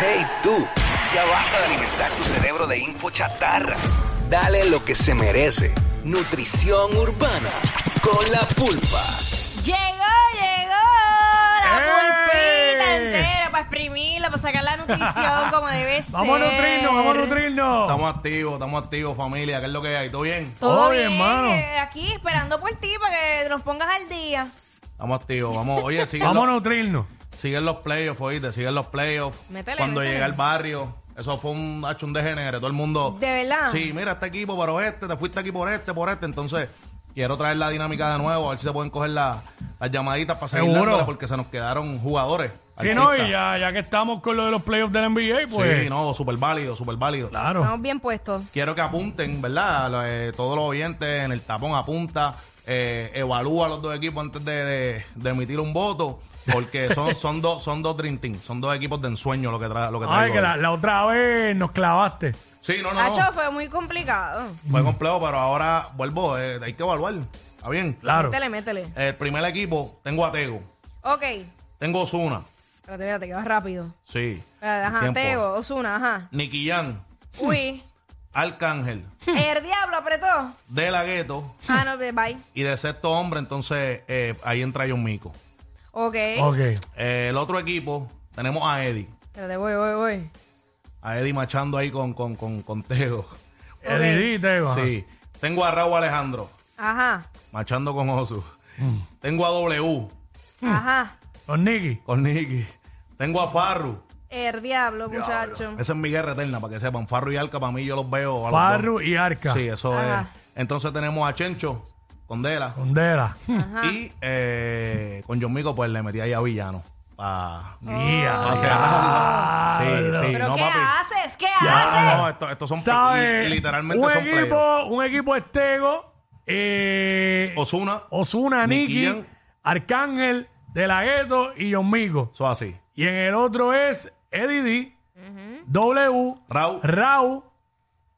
Hey tú, ya basta de alimentar tu cerebro de info chatarra. Dale lo que se merece. Nutrición urbana con la pulpa. Llegó, llegó la ¡Eh! pulpita entera para exprimirla, para sacar la nutrición como debe ser. Vamos a nutrirnos, vamos a nutrirnos. Estamos activos, estamos activos, familia. ¿Qué es lo que hay? ¿Todo bien? Todo bien, mano. eh, aquí esperando por ti para que nos pongas al día. Estamos activos. Vamos, oye, siguen Vamos a nutrirnos. Siguen los playoffs, oíste, siguen los playoffs. Métele, Cuando métele. llegué al barrio, eso fue un hacho un degenere, todo el mundo. ¿De verdad? Sí, mira este equipo, pero este, te fuiste aquí por este, por este. Entonces, quiero traer la dinámica de nuevo, a ver si se pueden coger la- las llamaditas para seguir Seguro. dándole, porque se nos quedaron jugadores. Sí, no, y artistas. ya, ya que estamos con lo de los playoffs del NBA, pues. Sí, no, súper válido, súper válido. Claro. Estamos bien puestos. Quiero que apunten, ¿verdad? Lo- eh, todos los oyentes en el tapón apunta, eh, evalúa a los dos equipos antes de, de- de emitir un voto, porque son, son dos son dos Dream Team, son dos equipos de ensueño lo que, tra lo que Ay, traigo. que la, la otra vez nos clavaste. Sí, no, no, Hacho, no. fue muy complicado. Fue complejo, pero ahora vuelvo, eh, hay que evaluar. ¿Está bien? Claro. Métele, métele. El primer equipo, tengo a Tego, Ok. tengo Osuna, Espérate, espérate, que va rápido. sí. Ajá. Tego, Osuna, ajá. Nicky Jan, Uy. Arcángel, El diablo apretó. De La Gueto Ah, no, bye. y de sexto hombre, entonces eh, ahí entra John Mico. Ok. Ok. Eh, el otro equipo, tenemos a Eddie. Espérate, voy, voy, voy. A Eddie machando ahí con, con, con, con Tego. Eddie Tego, ajá. Sí. Tengo a Raúl Alejandro, Ajá. machando con Osu. Mm. Tengo a W, Ajá. Con Nicky. con Nicky. Tengo a Farru. El diablo, muchacho. Esa es mi guerra eterna, para que sepan. Farru y Arca, para mí yo los veo. a los Farru dos. y Arca. Sí, eso Ajá. es. Entonces tenemos a Chencho, con Dela. Condela. Y eh, con John Mico, pues le metí ahí a Villano. Pa... Guía. Ah, sí, sí, sí. ¿Pero no, qué papi. haces? ¿Qué Ya, haces? no, esto- estos son ¿Sabes? literalmente un son equipo, un equipo es Tego, eh, Osuna, Osuna, Nicky Nicky, Jam. Arcángel, De La Ghetto y John Mico. eso así. Y en el otro es Eddie D, W, Raúl, Rau,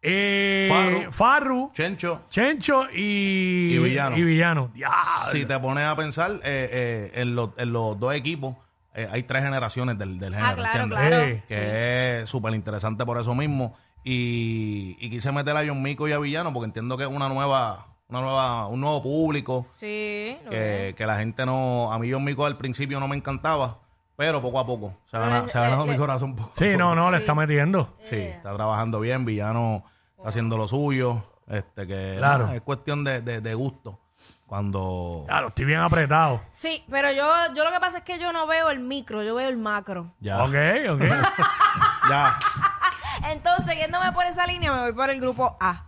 eh, Farru. Farru, Chencho. Chencho y, Y Villano. Y Villano. Diablo. Si te pones a pensar, eh, eh, en, los, en los dos equipos eh, hay tres generaciones del, del género, Ah, claro, ¿entiendes? claro. Eh, Que es súper interesante por eso mismo. Y, y quise meter a John Mico y a Villano porque entiendo que es una nueva, una nueva, un nuevo público. Sí. lo Que, que la gente no. A mí John Mico al principio no me encantaba, pero poco a poco se ha ganado, le- se ha ganado le- mi corazón. poco a sí, poco. no, no, le está metiendo. Sí, está trabajando bien. Villano está haciendo lo suyo. Este, que Claro. nada, es cuestión de, de, de gusto. Cuando. Claro, estoy bien apretado. Sí, pero yo, yo lo que pasa es que yo no veo el micro, yo veo el macro. Ya. Ok, ok. Ya. Entonces, yéndome por esa línea, me voy por el grupo A.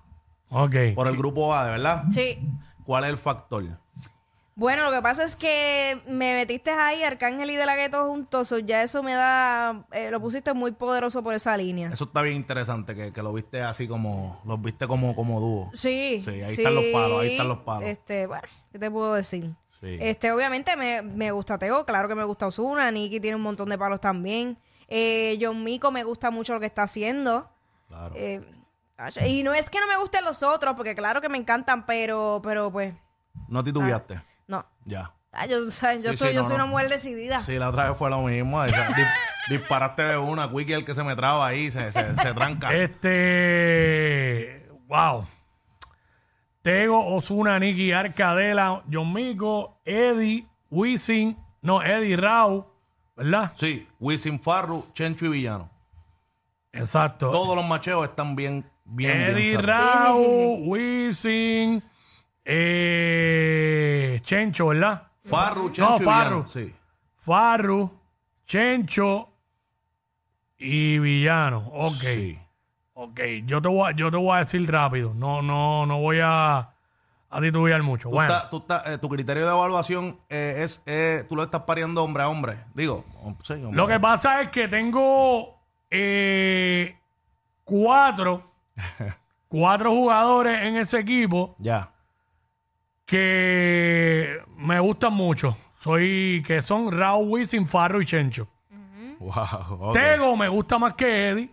ok. Por el grupo A, de verdad. Sí. ¿Cuál es el factor? Bueno, lo que pasa es que me metiste ahí, Arcángel y De La Ghetto juntos, ya eso me da, eh, lo pusiste muy poderoso por esa línea. Eso está bien interesante, que, que lo viste así como, los viste como, como dúo. Sí. Sí, ahí están los palos, ahí están los palos. Este, bueno, ¿qué te puedo decir? Sí. Este, obviamente me, me gusta Tego, claro que me gusta Osuna, Nicky tiene un montón de palos también. Eh, John Mico me gusta mucho lo que está haciendo. Claro. Eh, y no es que no me gusten los otros, porque claro que me encantan, pero, pero pues, no titubeaste. No. Ya. Ah, yo, o sea, yo, Sí, soy, sí, yo no, soy no. una mujer decidida. Sí, la otra vez fue lo mismo. esa- di- disparaste de una. Quickie el que se me traba ahí, se, se, se tranca. Este. Wow. Tego, Osuna, Nicky, Arcadela, John Mico, Eddie, Wisin, no, Eddie Rau, ¿verdad? Sí, Wisin Farru, Chencho y Villano. Exacto. Todos los macheos están bien, bien, Eddie cerrados. Rau, Sí, sí, sí, Wisin, eh, Chencho, ¿verdad? Farru, Chencho y Farru. Villano. Sí. Farru, Chencho y Villano. Ok. Sí. Ok, yo te voy a, yo te voy a decir rápido. No, no, no voy a, a titubear mucho. Tú Bueno, tú eh, tu criterio de evaluación eh, es, eh, tú lo estás pariendo hombre a hombre. Digo, hom- sí, hombre. lo que pasa es que tengo eh, cuatro, cuatro jugadores en ese equipo Ya. Que me gustan mucho. Soy, que son Raúl, Wisin, Farro y Chencho. Wow. ok. Tego me gusta más que Eddie,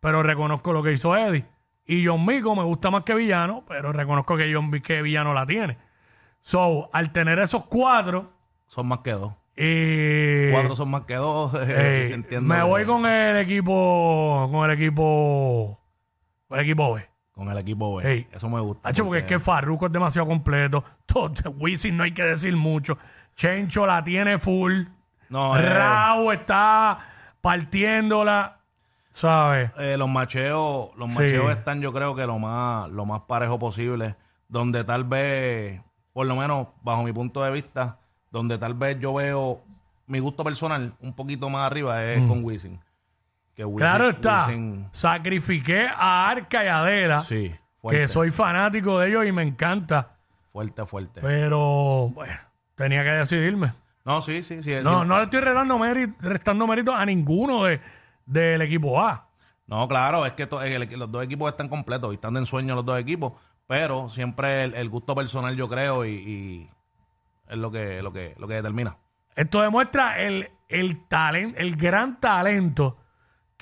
pero reconozco lo que hizo Eddie. Y John Mico me gusta más que Villano, pero reconozco que John que Villano la tiene. So, al tener esos cuatro, Son más que dos. Y Cuatro son más que dos. Ey, entiendo. me voy con el equipo, con el equipo, con el equipo B. con el equipo B. Ey. Eso me gusta. Hacho, porque es que Farruko es demasiado completo. Todo, Wisin no hay que decir mucho. Chencho la tiene full. No, eh, Rao está partiéndola. ¿Sabes? eh, los macheos, los Sí. macheos están, yo creo que lo más, lo más parejo posible. Donde tal vez, por lo menos bajo mi punto de vista, donde tal vez yo veo mi gusto personal un poquito más arriba es con Wisin. Que Mm. Claro está. Sacrifiqué a Arca y a Adela. sí, fuerte, que soy fanático de ellos y me encanta. fuerte, fuerte. Pero, bueno, tenía que decidirme. no, sí, sí, sí. No, sí. no le estoy restando mérito, restando mérito a ninguno de, del equipo A. No, claro, es que to- el- los dos equipos están completos y están de ensueño los dos equipos, pero siempre el, el gusto personal yo creo y, y es lo que, lo que, lo que determina. Esto demuestra el, el talento, el gran talento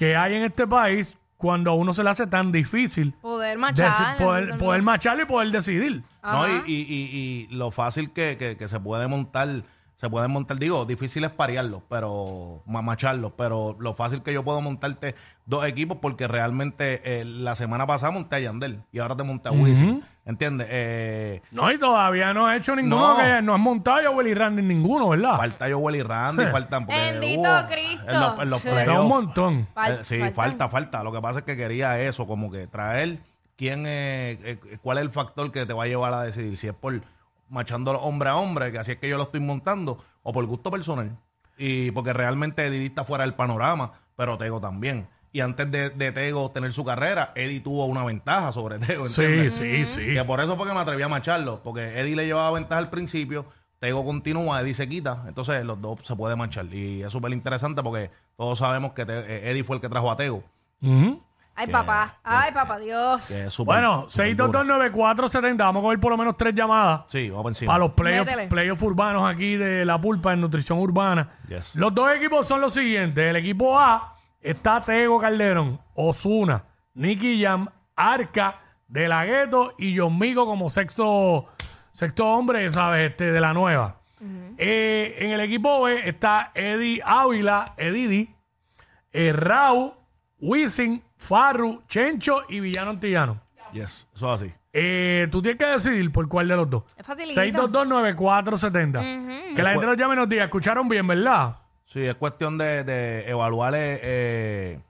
que hay en este país cuando a uno se le hace tan difícil Poder deci- machar. poder, poder macharlo y poder decidir. ¿no? Y, y, y, y lo fácil que, que, que se puede montar, se pueden montar, digo, difícil es parearlos, pero mamacharlos, pero lo fácil que yo puedo montarte dos equipos porque realmente eh, la semana pasada monté a Yandel y ahora te monté a Wisin, ¿entiendes? Eh, No, y todavía no ha hecho ninguno No. que no has montado yo Willy Randy ninguno, ¿verdad? falta Joel y Randy, faltan porque Bendito hubo- Cristo. en los, en los Sí. Falta un montón. Fal- Eh, sí, faltan. falta, falta. Lo que pasa es que quería eso, como que traer quién eh, eh, cuál es el factor que te va a llevar a decidir si es por machando hombre a hombre, que así es que yo lo estoy montando, o por gusto personal. Y porque realmente Eddie está fuera del panorama, pero Tego también. Y antes de, de Tego tener su carrera, Eddie tuvo una ventaja sobre Tego, Sí, ¿entiendes? sí, sí. Que por eso fue que me atreví a macharlo, porque Eddie le llevaba ventaja al principio, Tego continúa, Eddie se quita, entonces los dos se puede manchar. Y es súper interesante porque todos sabemos que Te- eh, Eddie fue el que trajo a Tego. Ay, Que- papá. que- Ay, papá Dios. Que es súper- Bueno, súper duro. 6229470. Vamos a coger por lo menos tres llamadas Sí, vamos por encima. para los playoffs urbanos aquí de la pulpa en nutrición urbana. Yes. Los dos equipos son los siguientes. El equipo A está Tego Calderón, Osuna, Nicky Jam, Arca, De La Ghetto y John Migo como sexto, sexto hombre, ¿sabes? Este, de la nueva. Eh, en el equipo B está Eddie Ávila, Edidi, eh, Rau, Wisin, Farru, Chencho y Villano Antillano. Yes, eso es así. Eh, tú tienes que decidir por cuál de los dos. Es facilito. 6229470. Que la gente nos llame y nos diga, escucharon bien, ¿verdad? Sí, es cuestión de, de evaluar eh, eh,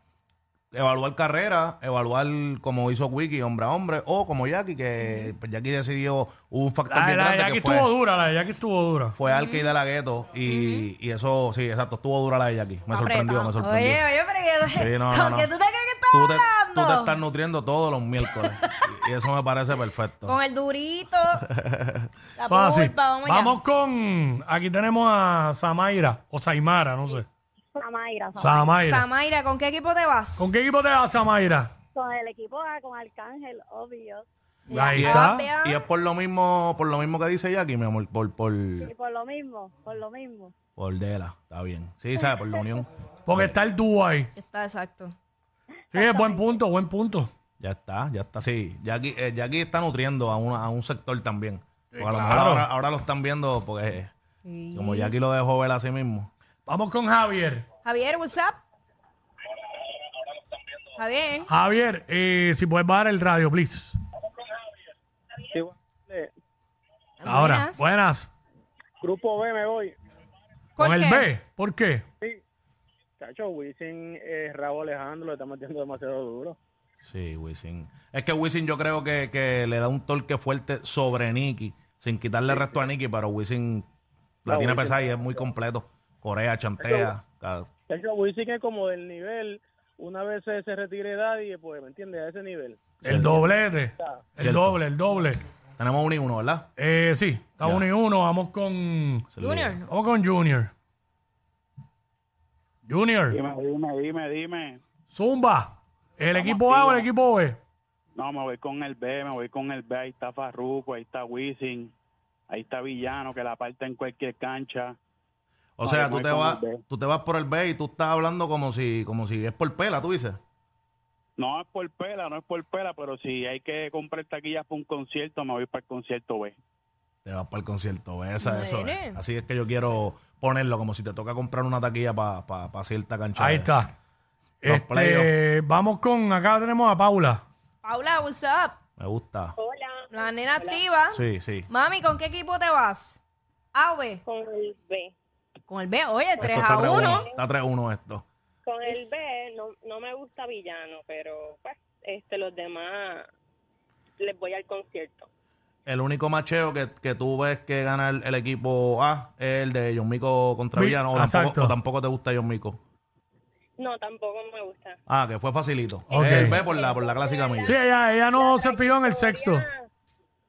evaluar carrera, evaluar como hizo Wiki, hombre a hombre, o como Jackie, que pues, Jackie decidió hubo un factor La, bien la grande Jackie que fue, estuvo dura, la de Jackie estuvo dura. fue Alke y de la gueto y, y eso, sí, exacto, estuvo dura la de Jackie. Me sorprendió, me sorprendió. Oye, oye, pero que, Sí, no, ¿con no, tú te crees que estás tú, te, hablando? tú te estás nutriendo todos los miércoles y, y eso me parece perfecto. Con el durito. la pulpa, vamos, Vamos con. Aquí tenemos a Samaira o Saimara, no sé. Samaira. Samaira. Samaira, ¿con qué equipo te vas? ¿Con qué equipo te vas, Samaira? con el equipo A, con Arcángel, obvio. Ahí y, está. Y es por lo mismo, por lo mismo que dice Jackie, mi amor, por, por, Y por lo mismo, por lo mismo. por Dela, está bien. Sí, sabe, por la unión. Porque está el dúo ahí. Está exacto. Sí, es buen punto, buen punto. Ya está, ya está, sí. Jackie, eh, Jackie está nutriendo a, una- a un sector también. Porque a lo mejor claro. ahora, ahora lo están viendo porque eh, como Jackie lo dejó ver a sí mismo. Vamos con Javier. Javier, what's up? Javier. Javier, eh, si puedes bajar el radio, please. Sí, bueno, eh, Ahora, Buenas. buenas. grupo B me voy. ¿Por Con el qué? B, ¿por qué? Sí. Cacho, Wisin, eh, Raúl Alejandro le está metiendo demasiado duro. Sí, Wisin. Es que Wisin yo creo que, que le da un torque fuerte sobre Nicky, sin quitarle el resto a Nicky, pero Wisin la No, tiene Wisin- pesada y es muy completo. Corea, chantea. cada- Cacho, Wisin es como del nivel, una vez se, se retire Daddy, pues, ¿me entiendes? A ese nivel. El doblete. El Cierto. doble, el doble. Tenemos uno y uno, ¿verdad? Eh, sí, está Ya. uno y uno. Vamos con. Junior. Vamos con Junior. Junior, Dime, dime, dime, dime. Zumba. ¿El equipo A o el equipo B? No, me voy con el B, me voy con el B. Ahí está Farruko, ahí está Wisin, ahí está Villano, que la parte en cualquier cancha. O sea, tú te, voy con vas, B. tú te vas por el B y tú estás hablando como si, como si es por pela, tú dices. No es por pela, no es por pela, pero si hay que comprar taquillas para un concierto, me voy para el concierto B. Te vas para el concierto, ¿ves? Esa- eso es. Así es que yo quiero ponerlo como si te toca comprar una taquilla para pa, pa cierta cancha. Ahí de- está. Los Este, playoffs. vamos con, acá tenemos a Paula. Paula, what's up? Me gusta. Hola. La nena activa. Sí, sí. Mami, ¿con qué equipo te vas? A o B. Con el B. Con el B. Oye, 3 Esto a está 1. 3-1. Está 3-1 esto. Con el B no, no me gusta Villano, pero pues este los demás les voy al concierto. El único macheo que, que tú ves que gana el, el equipo A es el de John Mico contra Vi- Villano. O exacto. tampoco, o tampoco te gusta John Mico. No, tampoco me gusta. Ah, que fue facilito. Ok. Es el B por la, por la clásica milla. Sí, ella, ella no se fijó en el sexto. Trayectoria-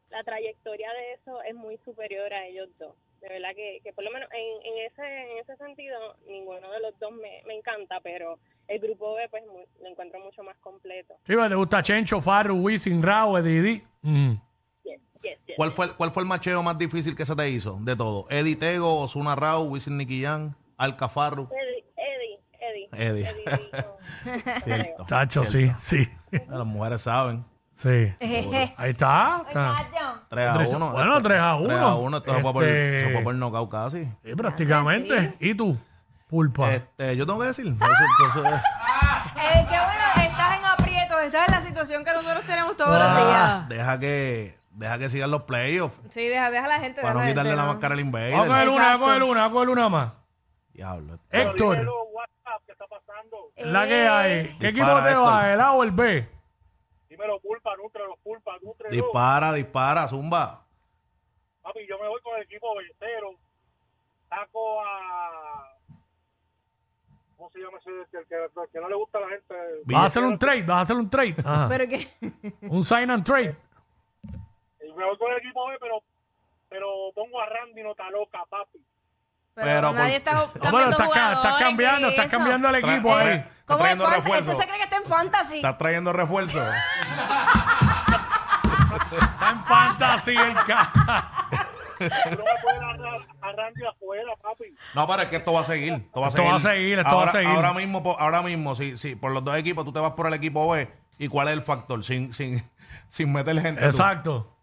La trayectoria de eso es muy superior a ellos dos. De verdad que, que por lo menos en, en ese en ese sentido ninguno de los dos me, me encanta, pero el grupo B pues mu- lo encuentro mucho más completo. Sí, pero te gusta Chencho, Farru, Wisin, Rao, Edidi. Mm. Yes, yes, yes. ¿Cuál fue, el- ¿Cuál fue el macheo más difícil que se te hizo de todo? Eddie Tego, Osuna Rao, Wisin Niquillán, Alcafarru. Eddie, Eddie, Eddie. Eddie. dijo. Cierto. Tacho, sí, sí. Las mujeres saben. Sí. Ahí está. está. 3 a Tres- 1. bueno, 3 a 1. 3 a 1. Esto se fue por, Este- se fue por nocaut casi. Sí, prácticamente. ¿Y tú? Pulpa. Este, yo tengo que decir. Eso- eso es- Eh, qué bueno, estás en aprietos, estás en la situación que nosotros tenemos todos Ah. los días. deja que deja que sigan los playoffs. Sí, deja, deja a la gente. Para deja no a la quitarle gente, la ¿no? máscara al Vamos a invader. coger una, vamos a coger una, vamos a coger una más. Diablo. Héctor, WhatsApp, ¿qué está pasando? la que hay. ¿Qué equipo te va? ¿El A o el B? Dímelo, pulpa, nutrelo, pulpa, nutrelo. Dispara, dispara, zumba. Papi, yo me voy con el equipo vencero. Saco a... ¿Cómo se llama ese? El que, el que no le gusta a la gente. ¿Vas a hacer un trade? ¿Vas a hacer un trade? Ajá. Pero que. Un sign and trade. Y me voy con el equipo B, pero, pero pongo a Randy Nota Loca, papi. Pero, Pero nadie por- está No, pero estás, cambiando, ¿qué estás es eso? cambiando el equipo ahí. Está ¿Cómo es trayendo fantasy? refuerzo. ¿Este se cree que está en fantasy? Estás trayendo refuerzo. Está en fantasy el ca- No me afuera, papi. No, pero es que esto va a seguir. Esto va a Esto seguir. va a seguir, esto va a ahora, seguir. Ahora mismo, ahora mismo, si, si por los dos equipos tú te vas por el equipo B, ¿y cuál es el factor? Sin, sin, sin meter gente. tú. Exacto.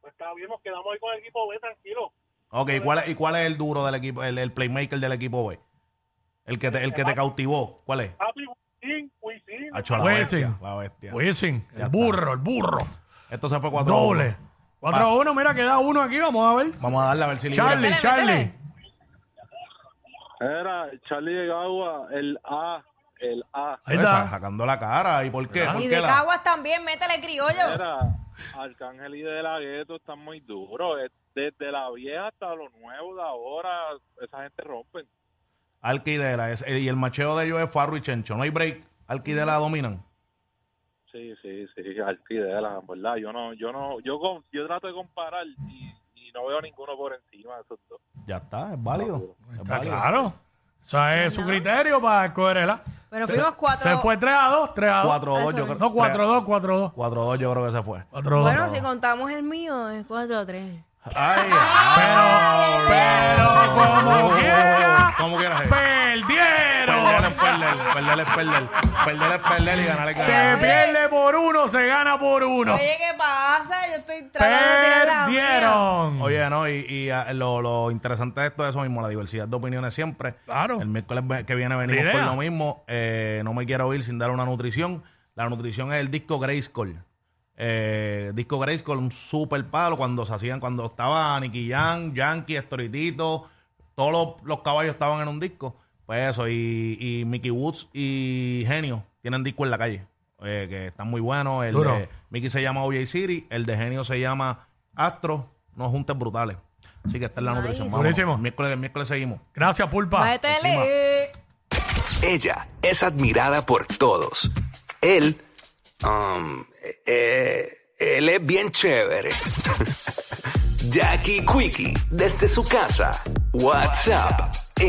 Pues está bien, nos quedamos ahí con el equipo B, tranquilo. Ok, ¿y cuál, es, ¿y cuál es el duro del equipo, el, el playmaker del equipo B? El que te, el que te cautivó. ¿Cuál es? Papi, Wisin, Wisin. Hacho, la Wisin. bestia. La bestia. Wisin, el está. burro, el burro. Esto se fue 4 Doble. 4 a 1, mira, queda uno aquí, vamos a ver. Vamos a darle a ver si libra. Charlie, Métele, Charlie. métele. Era Charlie de Gagua, el A, el A. Ahí está. Sacando la cara. ¿Y por qué? ¿Por Y qué de la- Caguas también, métele criollo. Era Arcángel y De La Gueto están muy duros. Es Desde la vieja hasta los nuevos de ahora, esa gente rompen. Alquidela. es- y el macheo de ellos es Farro y Chencho. No hay break. Alquidela dominan. Sí, sí, sí, Alquidela, en verdad. Yo no, yo no, yo con- yo trato de comparar y, y no veo ninguno por encima de esos dos. Ya está, es válido. Es Está válido. claro. O sea, es su criterio para escoger el A. Bueno, fuimos cuatro. Se fue 3 a 2, 3 a 2. 4-2, yo creo. No, 4 a 2, 4 a 2. 4-2 yo creo que se fue. 4 a 2. Bueno, si contamos el mío, es 4 a 3. Ay, Pero, pero, como quiera, ¿Cómo quieras? perdieron. Perder es perder, perder es perder. Perder es perder y ganar es Se ganar. pierde por uno, se gana por uno. Oye, ¿qué pasa? Yo estoy tratando de tirar la mía. Perdieron. Oye, no, y, y, ah, lo, lo interesante de esto es eso mismo, la diversidad de opiniones siempre. Claro. El miércoles ve- que viene venimos La con idea. lo mismo. Eh, no me quiero ir sin dar una nutrición. La nutrición es el disco Grayskull. Eh, disco Grayskull, un super palo cuando se hacían, cuando estaba Nicky Jam, Yankee, Estoritito, todos los, los caballos estaban en un disco. Pues eso, y, y Mickey Woods y Genio tienen disco en la calle, eh, que están muy buenos. El Duro. de Mickey se llama OJ City, el de Genio se llama Astro, unos juntes brutales. Así que esta es la Nice. nutrición. Buenísimo. miércoles, miércoles seguimos. Gracias, Pulpa. Ella es admirada por todos. Él, um, eh, él es bien chévere. Jackie Quickie, desde su casa. WhatsApp